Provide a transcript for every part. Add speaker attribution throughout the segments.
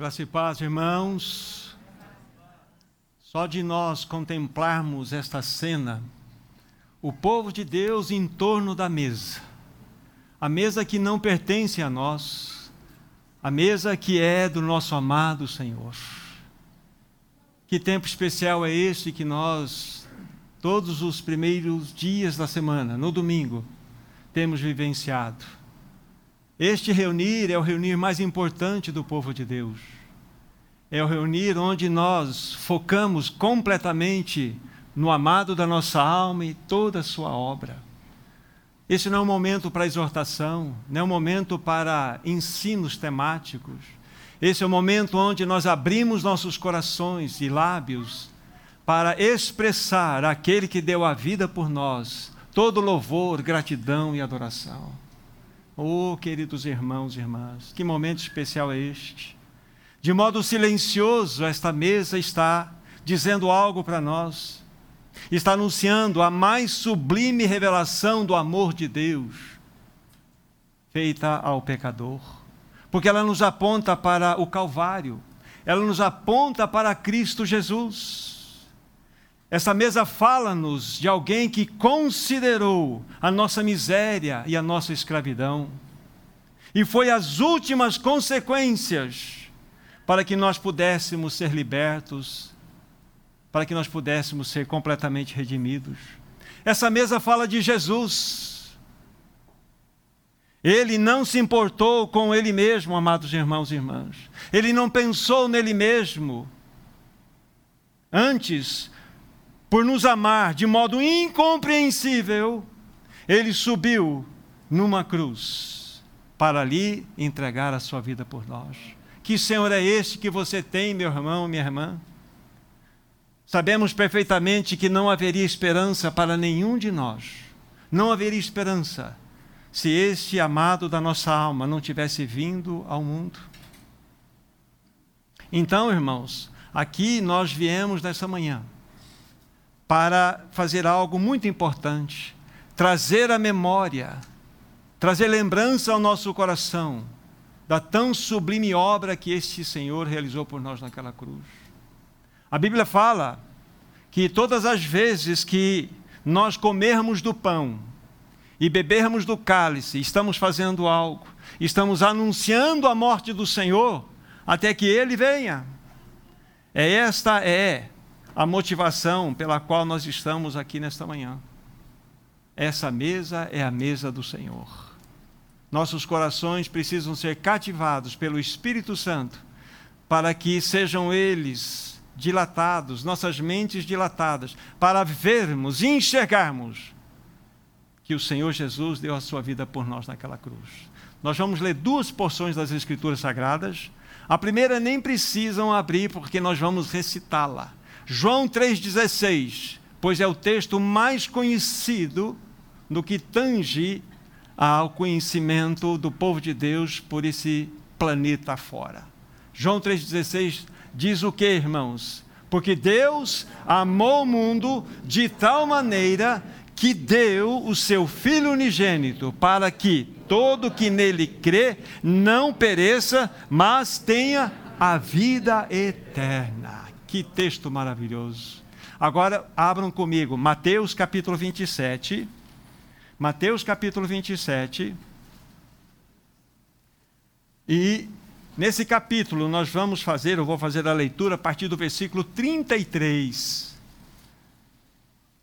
Speaker 1: Graça e paz, irmãos. Só de nós contemplarmos esta cena, o povo de Deus em torno da mesa, a mesa que não pertence a nós, a mesa que é do nosso amado Senhor. Que tempo especial é este que nós, todos os primeiros dias da semana, no domingo, temos vivenciado este reunir é o reunir mais importante do povo de Deus. É o reunir onde nós focamos completamente no amado da nossa alma e toda a sua obra. Esse não é um momento para exortação, não é um momento para ensinos temáticos. Esse é o momento onde nós abrimos nossos corações e lábios para expressar aquele que deu a vida por nós, todo louvor, gratidão e adoração. Oh, queridos irmãos e irmãs, que momento especial é este. De modo silencioso, esta mesa está dizendo algo para nós, está anunciando a mais sublime revelação do amor de Deus feita ao pecador, porque ela nos aponta para o Calvário, ela nos aponta para Cristo Jesus. Essa mesa fala-nos de alguém que considerou a nossa miséria e a nossa escravidão. E foi as últimas consequências para que nós pudéssemos ser libertos, para que nós pudéssemos ser completamente redimidos. Essa mesa fala de Jesus. Ele não se importou com ele mesmo, amados irmãos e irmãs. Ele não pensou nele mesmo. Antes, por nos amar de modo incompreensível, ele subiu numa cruz para ali entregar a sua vida por nós. Que Senhor é este que você tem, meu irmão, minha irmã? Sabemos perfeitamente que não haveria esperança para nenhum de nós. Não haveria esperança se este amado da nossa alma não tivesse vindo ao mundo. Então, irmãos, aqui nós viemos nessa manhã para fazer algo muito importante: trazer a memória, trazer lembrança ao nosso coração da tão sublime obra que este Senhor realizou por nós naquela cruz. A Bíblia fala que todas as vezes que nós comermos do pão e bebermos do cálice, estamos fazendo algo, estamos anunciando a morte do Senhor até que ele venha. É esta é a motivação pela qual nós estamos aqui nesta manhã. Essa mesa é a mesa do Senhor. Nossos corações precisam ser cativados pelo Espírito Santo para que sejam eles dilatados, nossas mentes dilatadas, para vermos e enxergarmos que o Senhor Jesus deu a sua vida por nós naquela cruz. Nós vamos ler duas porções das Escrituras Sagradas. A primeira nem precisam abrir, porque nós vamos recitá-la. João 3,16, pois é o texto mais conhecido no que tange ao conhecimento do povo de Deus por esse planeta fora. João 3,16 diz o que, irmãos? Porque Deus amou o mundo de tal maneira que deu o seu Filho unigênito, para que todo que nele crê não pereça, mas tenha a vida eterna. Que texto maravilhoso. Agora abram comigo Mateus capítulo 27. Mateus capítulo 27. E nesse capítulo nós vamos fazer, eu vou fazer a leitura a partir do versículo 33.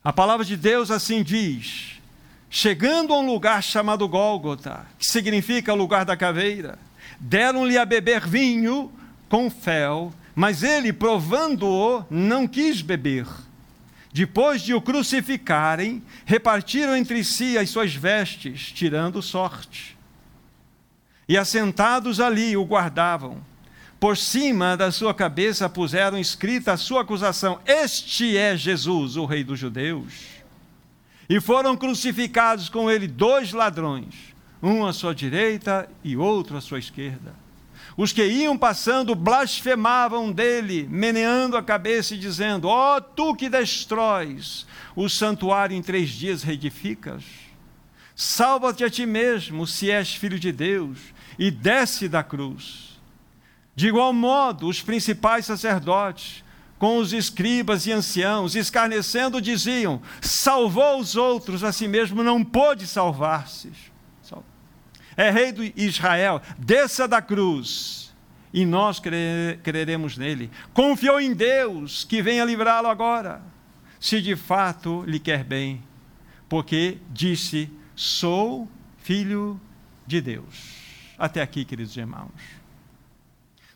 Speaker 1: A palavra de Deus assim diz: Chegando a um lugar chamado Gólgota, que significa lugar da caveira, deram-lhe a beber vinho com fel mas ele, provando-o, não quis beber. Depois de o crucificarem, repartiram entre si as suas vestes, tirando sorte. E assentados ali o guardavam. Por cima da sua cabeça puseram escrita a sua acusação: Este é Jesus, o Rei dos Judeus. E foram crucificados com ele dois ladrões, um à sua direita e outro à sua esquerda. Os que iam passando blasfemavam dele, meneando a cabeça e dizendo: Ó oh, tu que destróis o santuário em três dias reedificas, salva-te a ti mesmo, se és filho de Deus, e desce da cruz. De igual modo, os principais sacerdotes, com os escribas e anciãos, escarnecendo, diziam: salvou os outros, a si mesmo não pôde salvar-se. É rei de Israel, desça da cruz, e nós creremos nele. Confiou em Deus, que venha livrá-lo agora, se de fato lhe quer bem, porque disse: sou filho de Deus. Até aqui, queridos irmãos.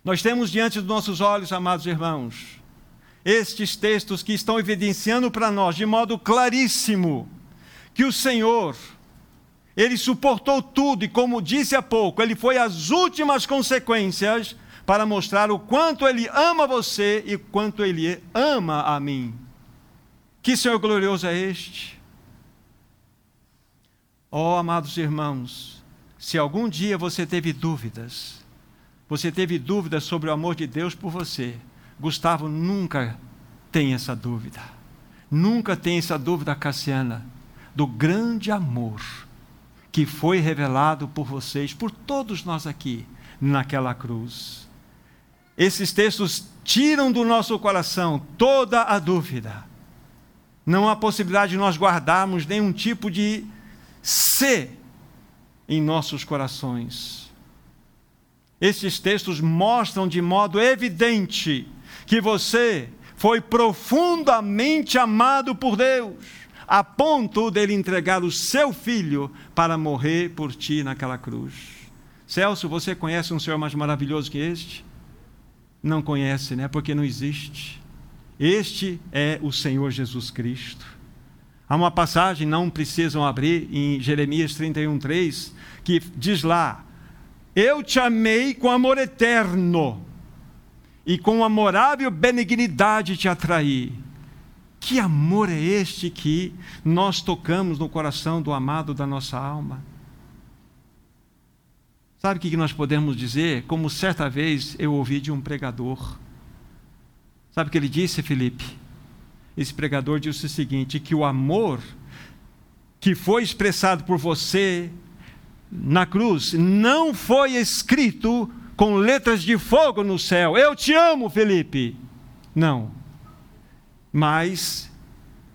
Speaker 1: Nós temos diante dos nossos olhos, amados irmãos, estes textos que estão evidenciando para nós de modo claríssimo que o Senhor, ele suportou tudo e, como disse há pouco, ele foi às últimas consequências para mostrar o quanto ele ama você e quanto ele ama a mim. Que Senhor glorioso é este? Oh, amados irmãos, se algum dia você teve dúvidas, você teve dúvidas sobre o amor de Deus por você, Gustavo nunca tem essa dúvida. Nunca tem essa dúvida, Cassiana, do grande amor que foi revelado por vocês, por todos nós aqui, naquela cruz. Esses textos tiram do nosso coração toda a dúvida. Não há possibilidade de nós guardarmos nenhum tipo de ser em nossos corações. Esses textos mostram de modo evidente que você foi profundamente amado por Deus, a ponto dele entregar o seu filho para morrer por ti naquela cruz. Celso, você conhece um Senhor mais maravilhoso que este? Não conhece, né? Porque não existe. Este é o Senhor Jesus Cristo. Há uma passagem, não precisam abrir, em Jeremias 31,3, que diz lá: Eu te amei com amor eterno e com amorável benignidade te atrair. Que amor é este que nós tocamos no coração do amado da nossa alma? Sabe o que nós podemos dizer? Como certa vez eu ouvi de um pregador. Sabe o que ele disse, Felipe? Esse pregador disse o seguinte: que o amor que foi expressado por você na cruz não foi escrito com letras de fogo no céu. Eu te amo, Felipe. Não. Mas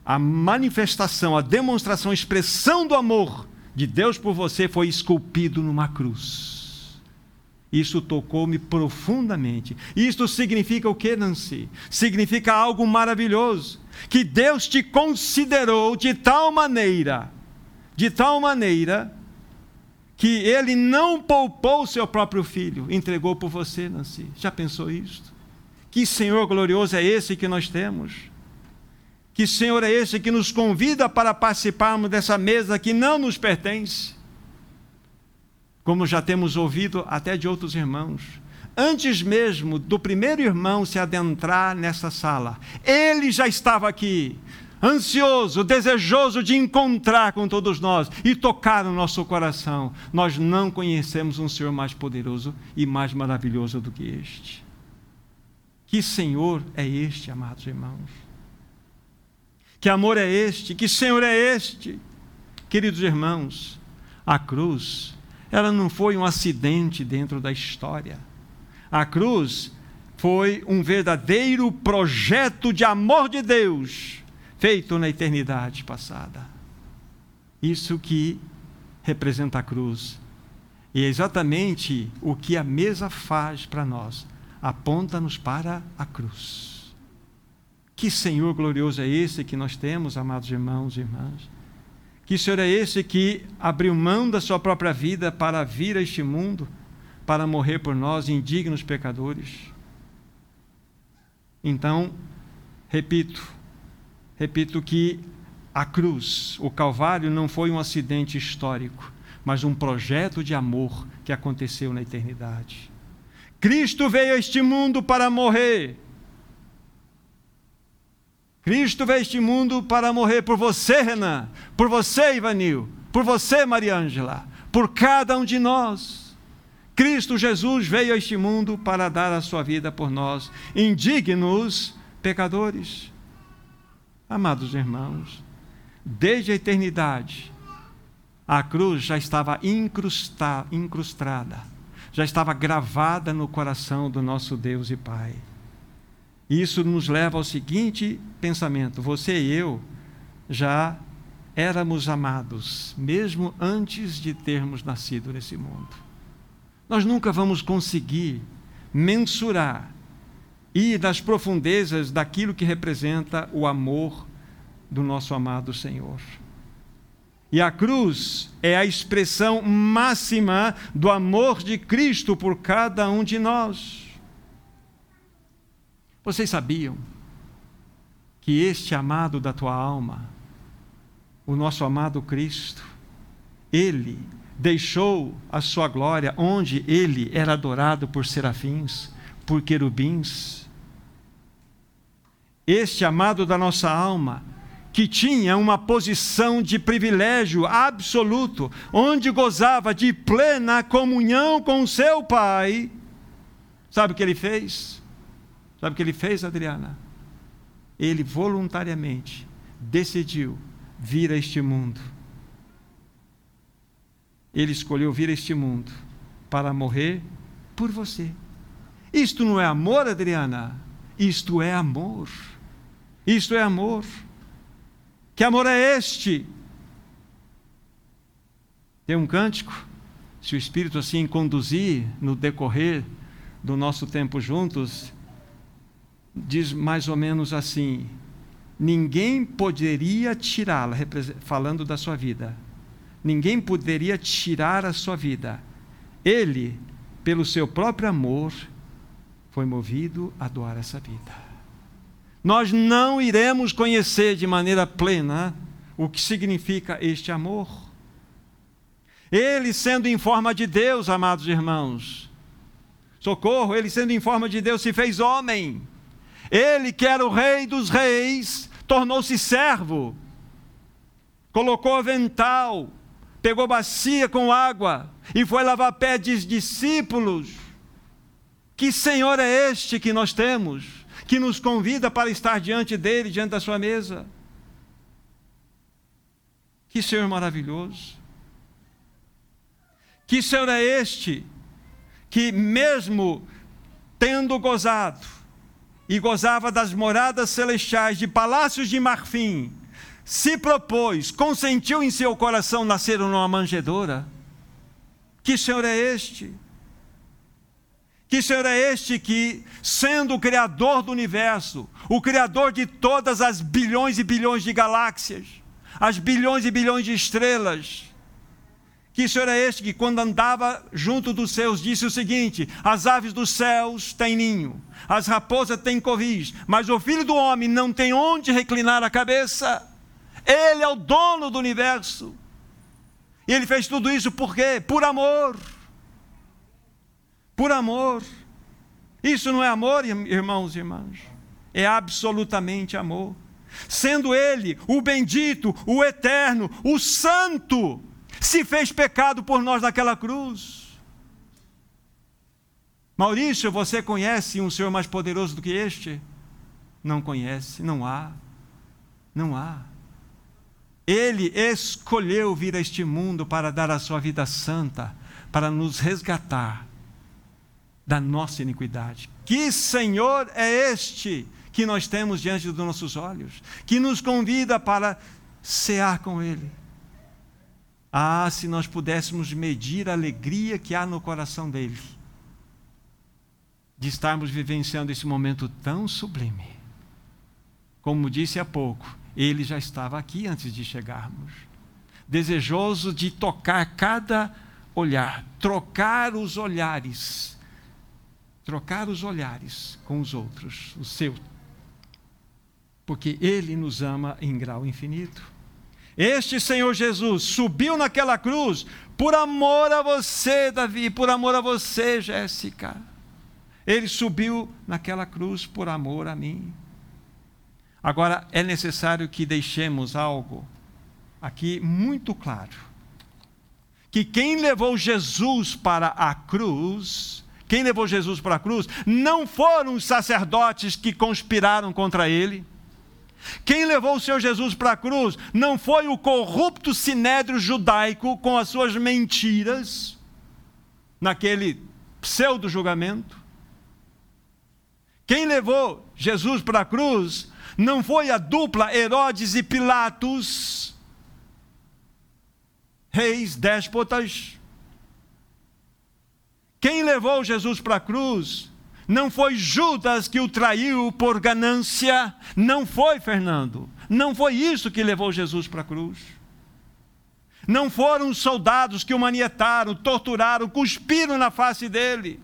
Speaker 1: a manifestação, a demonstração, a expressão do amor de Deus por você foi esculpido numa cruz. Isso tocou-me profundamente. Isto significa o que, Nancy? Significa algo maravilhoso. Que Deus te considerou de tal maneira, de tal maneira, que ele não poupou o seu próprio filho, entregou por você, Nancy. Já pensou isto? Que Senhor glorioso é esse que nós temos? Que Senhor é esse que nos convida para participarmos dessa mesa que não nos pertence? Como já temos ouvido até de outros irmãos. Antes mesmo do primeiro irmão se adentrar nessa sala, ele já estava aqui, ansioso, desejoso de encontrar com todos nós e tocar no nosso coração. Nós não conhecemos um Senhor mais poderoso e mais maravilhoso do que este. Que Senhor é este, amados irmãos? Que amor é este? Que Senhor é este? Queridos irmãos, a cruz, ela não foi um acidente dentro da história. A cruz foi um verdadeiro projeto de amor de Deus feito na eternidade passada. Isso que representa a cruz. E é exatamente o que a mesa faz para nós, aponta-nos para a cruz. Que Senhor glorioso é esse que nós temos, amados irmãos e irmãs? Que Senhor é esse que abriu mão da sua própria vida para vir a este mundo, para morrer por nós, indignos pecadores? Então, repito, Repito que a cruz, o Calvário, não foi um acidente histórico, mas um projeto de amor que aconteceu na eternidade. Cristo veio a este mundo para morrer. Cristo veio este mundo para morrer por você, Renan, por você, Ivanil, por você, Maria Ângela, por cada um de nós. Cristo Jesus veio a este mundo para dar a sua vida por nós, indignos pecadores. Amados irmãos, desde a eternidade, a cruz já estava incrustada, já estava gravada no coração do nosso Deus e Pai. Isso nos leva ao seguinte pensamento: você e eu já éramos amados, mesmo antes de termos nascido nesse mundo. Nós nunca vamos conseguir mensurar e nas profundezas daquilo que representa o amor do nosso amado Senhor. E a cruz é a expressão máxima do amor de Cristo por cada um de nós. Vocês sabiam que este amado da tua alma, o nosso amado Cristo, ele deixou a sua glória onde ele era adorado por serafins, por querubins, este amado da nossa alma, que tinha uma posição de privilégio absoluto, onde gozava de plena comunhão com seu Pai, sabe o que ele fez? Sabe o que ele fez, Adriana? Ele voluntariamente decidiu vir a este mundo. Ele escolheu vir a este mundo para morrer por você. Isto não é amor, Adriana? Isto é amor. Isto é amor. Que amor é este? Tem um cântico, se o Espírito assim conduzir no decorrer do nosso tempo juntos, diz mais ou menos assim: ninguém poderia tirá-la, falando da sua vida, ninguém poderia tirar a sua vida. Ele, pelo seu próprio amor, foi movido a doar essa vida nós não iremos conhecer de maneira plena o que significa este amor. Ele sendo em forma de Deus, amados irmãos, socorro, ele sendo em forma de Deus se fez homem. Ele que era o rei dos reis, tornou-se servo, colocou avental, pegou bacia com água e foi lavar pés de discípulos. Que Senhor é este que nós temos? que nos convida para estar diante dele, diante da sua mesa. Que Senhor maravilhoso. Que Senhor é este que, mesmo tendo gozado, e gozava das moradas celestiais, de palácios de marfim, se propôs, consentiu em seu coração nascer numa manjedoura. Que Senhor é este? Que Senhor é este que, sendo o Criador do universo, o Criador de todas as bilhões e bilhões de galáxias, as bilhões e bilhões de estrelas, que Senhor é este que, quando andava junto dos seus, disse o seguinte: As aves dos céus têm ninho, as raposas têm covis, mas o filho do homem não tem onde reclinar a cabeça. Ele é o dono do universo. E ele fez tudo isso por quê? Por amor por amor. Isso não é amor, irmãos e irmãs. É absolutamente amor. Sendo Ele o bendito, o eterno, o santo, se fez pecado por nós naquela cruz. Maurício, você conhece um Senhor mais poderoso do que este? Não conhece, não há. Não há. Ele escolheu vir a este mundo para dar a sua vida santa, para nos resgatar da nossa iniquidade. Que Senhor é este que nós temos diante dos nossos olhos, que nos convida para cear com Ele? Ah, se nós pudéssemos medir a alegria que há no coração dele, de estarmos vivenciando esse momento tão sublime. Como disse há pouco, ele já estava aqui antes de chegarmos, desejoso de tocar cada olhar, trocar os olhares trocar os olhares com os outros, o seu, porque Ele nos ama em grau infinito. Este Senhor Jesus subiu naquela cruz por amor a você, Davi, por amor a você, Jéssica. Ele subiu naquela cruz por amor a mim. Agora, é necessário que deixemos algo aqui muito claro: que quem levou Jesus para a cruz quem levou Jesus para a cruz não foram os sacerdotes que conspiraram contra ele. Quem levou o Senhor Jesus para a cruz não foi o corrupto sinédrio judaico com as suas mentiras, naquele pseudo-julgamento. Quem levou Jesus para a cruz não foi a dupla Herodes e Pilatos, reis déspotas. Quem levou Jesus para a cruz não foi Judas que o traiu por ganância, não foi Fernando, não foi isso que levou Jesus para a cruz. Não foram os soldados que o manietaram, torturaram, cuspiram na face dele.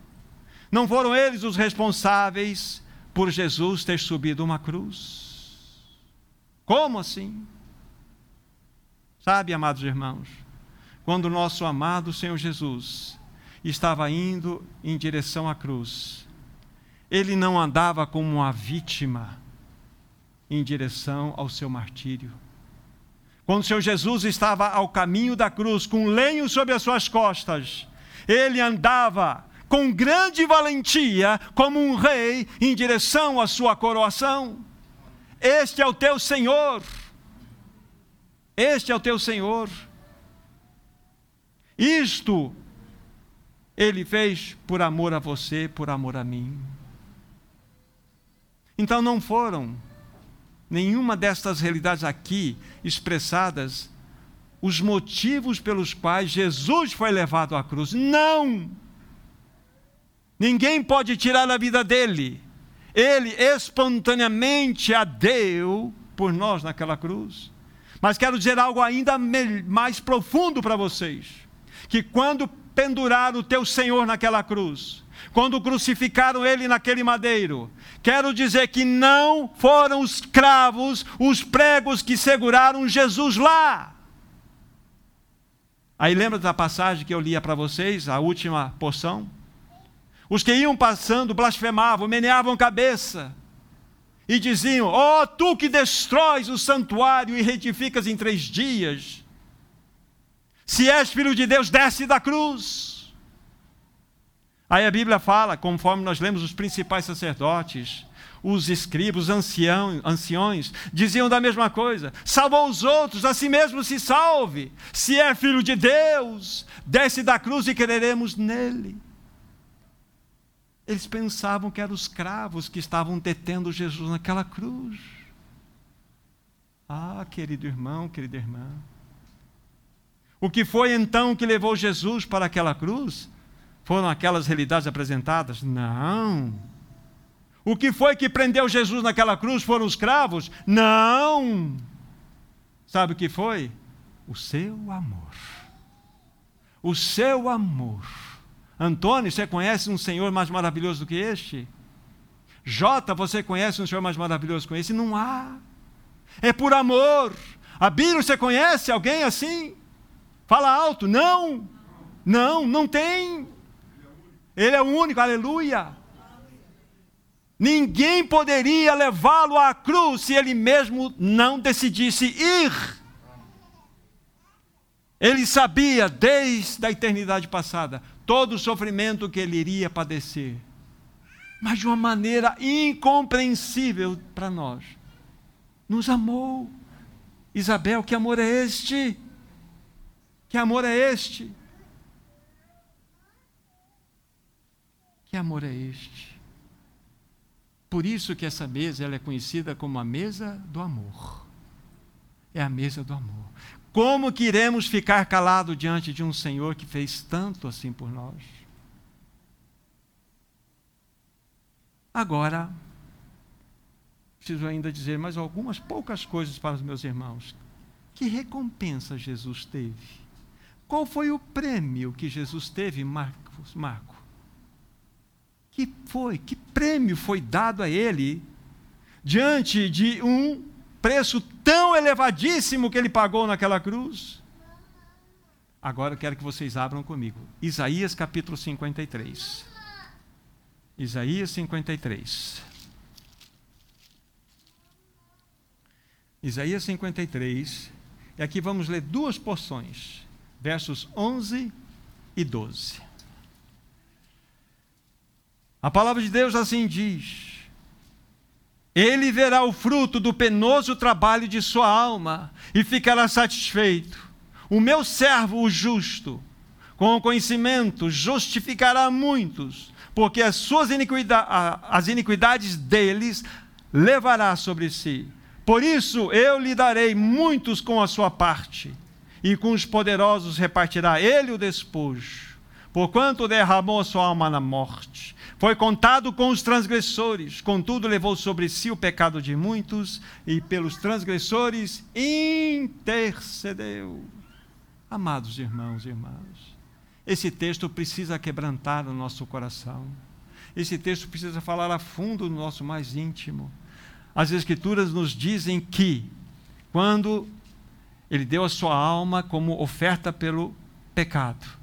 Speaker 1: Não foram eles os responsáveis por Jesus ter subido uma cruz. Como assim? Sabe, amados irmãos, quando o nosso amado Senhor Jesus estava indo em direção à cruz, ele não andava como uma vítima em direção ao seu martírio. Quando o Senhor Jesus estava ao caminho da cruz, com lenho sobre as suas costas, ele andava com grande valentia, como um rei, em direção à sua coroação. Este é o teu Senhor. Este é o teu Senhor. Isto ele fez por amor a você, por amor a mim. Então não foram nenhuma destas realidades aqui expressadas os motivos pelos quais Jesus foi levado à cruz. Não! Ninguém pode tirar a vida dele. Ele espontaneamente a deu por nós naquela cruz. Mas quero dizer algo ainda mais profundo para vocês: que quando penduraram o teu Senhor naquela cruz, quando crucificaram ele naquele madeiro, quero dizer que não foram os cravos, os pregos que seguraram Jesus lá. Aí lembra da passagem que eu lia para vocês, a última porção? Os que iam passando blasfemavam, meneavam cabeça e diziam: Ó, oh, tu que destróis o santuário e retificas em três dias, se és filho de Deus, desce da cruz. Aí a Bíblia fala, conforme nós lemos, os principais sacerdotes, os escribas, os anciões, diziam da mesma coisa: salvou os outros, a si mesmo se salve. Se é filho de Deus, desce da cruz e creremos nele. Eles pensavam que eram os cravos que estavam detendo Jesus naquela cruz. Ah, querido irmão, querida irmã. O que foi então que levou Jesus para aquela cruz? Foram aquelas realidades apresentadas? Não. O que foi que prendeu Jesus naquela cruz? Foram os cravos? Não. Sabe o que foi? O seu amor. O seu amor Antônio, você conhece um Senhor mais maravilhoso do que este? Jota, você conhece um Senhor mais maravilhoso que esse? Não há. É por amor. Abílio, você conhece alguém assim? Fala alto. Não. Não, não tem. Ele é o único, aleluia. Ninguém poderia levá-lo à cruz se ele mesmo não decidisse ir. Ele sabia desde a eternidade passada todo o sofrimento que ele iria padecer, mas de uma maneira incompreensível para nós. Nos amou. Isabel, que amor é este? Que amor é este? Que amor é este? Por isso que essa mesa ela é conhecida como a mesa do amor. É a mesa do amor. Como que iremos ficar calados diante de um Senhor que fez tanto assim por nós? Agora, preciso ainda dizer mais algumas poucas coisas para os meus irmãos. Que recompensa Jesus teve? Qual foi o prêmio que Jesus teve, Marcos, Marco? Que foi? Que prêmio foi dado a ele diante de um preço tão elevadíssimo que ele pagou naquela cruz. Agora eu quero que vocês abram comigo. Isaías capítulo 53. Isaías 53. Isaías 53. E aqui vamos ler duas porções, versos 11 e 12. A palavra de Deus assim diz: ele verá o fruto do penoso trabalho de sua alma e ficará satisfeito. O meu servo, o justo, com o conhecimento justificará muitos, porque as suas iniquidades, as iniquidades deles levará sobre si. Por isso eu lhe darei muitos com a sua parte, e com os poderosos repartirá ele o despojo. Porquanto derramou sua alma na morte, foi contado com os transgressores, contudo levou sobre si o pecado de muitos, e pelos transgressores intercedeu. Amados irmãos e irmãs, esse texto precisa quebrantar o nosso coração. Esse texto precisa falar a fundo no nosso mais íntimo. As Escrituras nos dizem que, quando ele deu a sua alma como oferta pelo pecado,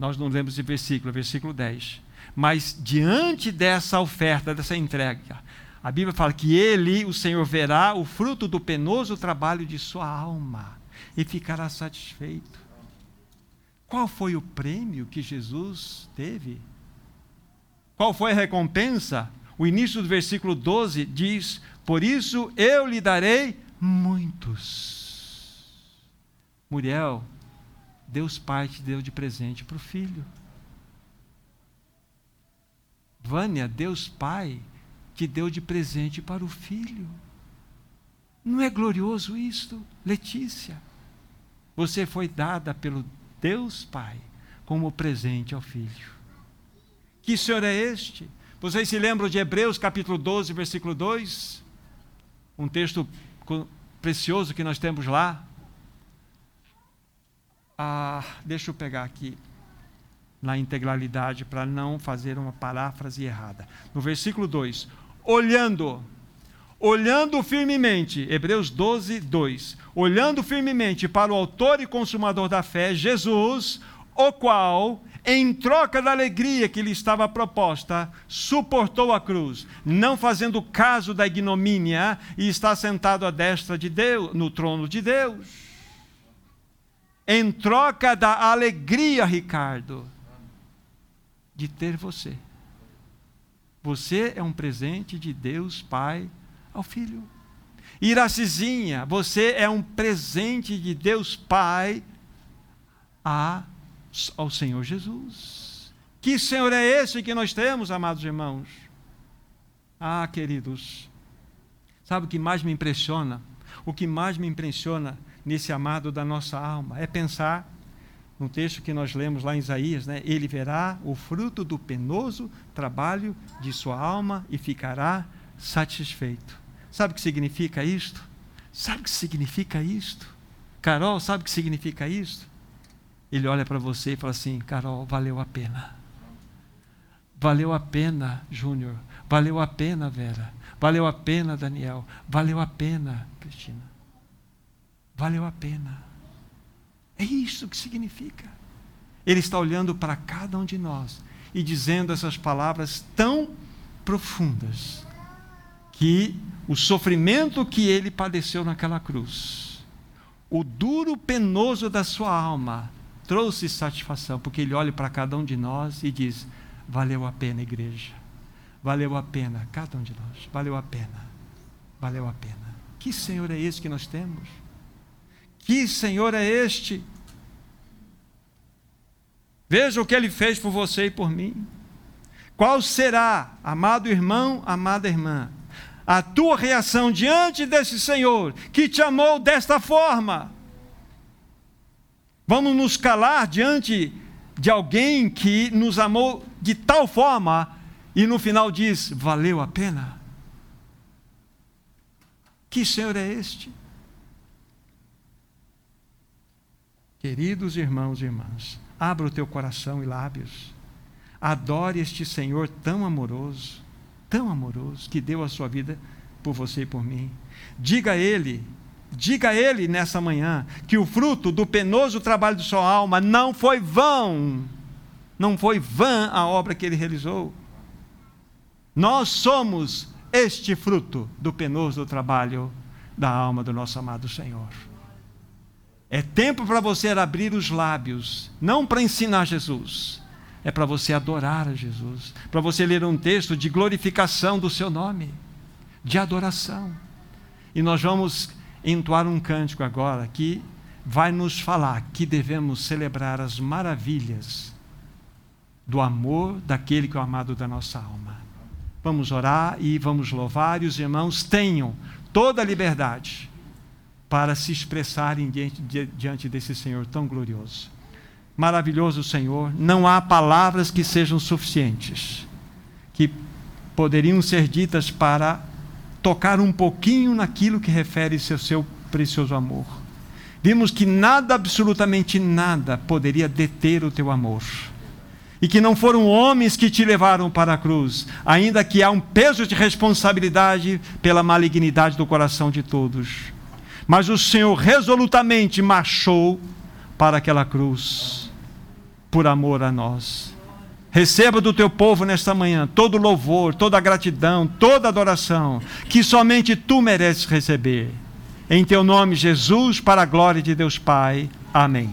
Speaker 1: nós não lemos esse versículo, versículo 10. Mas diante dessa oferta, dessa entrega, a Bíblia fala que ele, o Senhor, verá o fruto do penoso trabalho de sua alma e ficará satisfeito. Qual foi o prêmio que Jesus teve? Qual foi a recompensa? O início do versículo 12 diz: Por isso eu lhe darei muitos. Muriel, Deus Pai te deu de presente para o filho. Vânia, Deus Pai te deu de presente para o filho. Não é glorioso isto? Letícia, você foi dada pelo Deus Pai como presente ao filho. Que Senhor é este? Vocês se lembram de Hebreus capítulo 12, versículo 2? Um texto precioso que nós temos lá. Ah, deixa eu pegar aqui na integralidade para não fazer uma paráfrase errada. No versículo 2: Olhando, olhando firmemente, Hebreus 12, 2: Olhando firmemente para o Autor e Consumador da fé, Jesus, o qual, em troca da alegria que lhe estava proposta, suportou a cruz, não fazendo caso da ignomínia, e está sentado à destra de Deus, no trono de Deus. Em troca da alegria, Ricardo, de ter você. Você é um presente de Deus Pai ao Filho. Iracizinha, você é um presente de Deus Pai a ao Senhor Jesus. Que Senhor é esse que nós temos, amados irmãos? Ah, queridos, sabe o que mais me impressiona? O que mais me impressiona nesse amado da nossa alma é pensar no texto que nós lemos lá em Isaías, né? Ele verá o fruto do penoso trabalho de sua alma e ficará satisfeito. Sabe o que significa isto? Sabe o que significa isto? Carol, sabe o que significa isto? ele olha para você e fala assim: Carol, valeu a pena. Valeu a pena, Júnior. Valeu a pena, Vera. Valeu a pena, Daniel. Valeu a pena, Cristina. Valeu a pena. É isso que significa. Ele está olhando para cada um de nós e dizendo essas palavras tão profundas que o sofrimento que ele padeceu naquela cruz, o duro penoso da sua alma, trouxe satisfação, porque Ele olha para cada um de nós e diz: valeu a pena, igreja. Valeu a pena, cada um de nós. Valeu a pena. Valeu a pena. Que Senhor é esse que nós temos? Que Senhor é este? Veja o que Ele fez por você e por mim. Qual será, amado irmão, amada irmã, a tua reação diante desse Senhor que te amou desta forma? Vamos nos calar diante de alguém que nos amou de tal forma e no final diz: valeu a pena? Que Senhor é este? Queridos irmãos e irmãs, abra o teu coração e lábios. Adore este Senhor tão amoroso, tão amoroso, que deu a sua vida por você e por mim. Diga a Ele Diga a ele nessa manhã que o fruto do penoso trabalho de sua alma não foi vão, não foi vã a obra que ele realizou. Nós somos este fruto do penoso trabalho da alma do nosso amado Senhor. É tempo para você abrir os lábios, não para ensinar Jesus, é para você adorar a Jesus, para você ler um texto de glorificação do seu nome, de adoração. E nós vamos entoar um cântico agora que vai nos falar que devemos celebrar as maravilhas do amor daquele que é o amado da nossa alma. Vamos orar e vamos louvar, e os irmãos tenham toda a liberdade para se expressarem diante, diante desse Senhor tão glorioso. Maravilhoso Senhor, não há palavras que sejam suficientes, que poderiam ser ditas para tocar um pouquinho naquilo que refere-se ao seu precioso amor. Vimos que nada, absolutamente nada, poderia deter o teu amor. E que não foram homens que te levaram para a cruz, ainda que há um peso de responsabilidade pela malignidade do coração de todos. Mas o Senhor resolutamente marchou para aquela cruz, por amor a nós. Receba do teu povo nesta manhã todo louvor, toda gratidão, toda adoração, que somente tu mereces receber. Em teu nome, Jesus, para a glória de Deus Pai. Amém.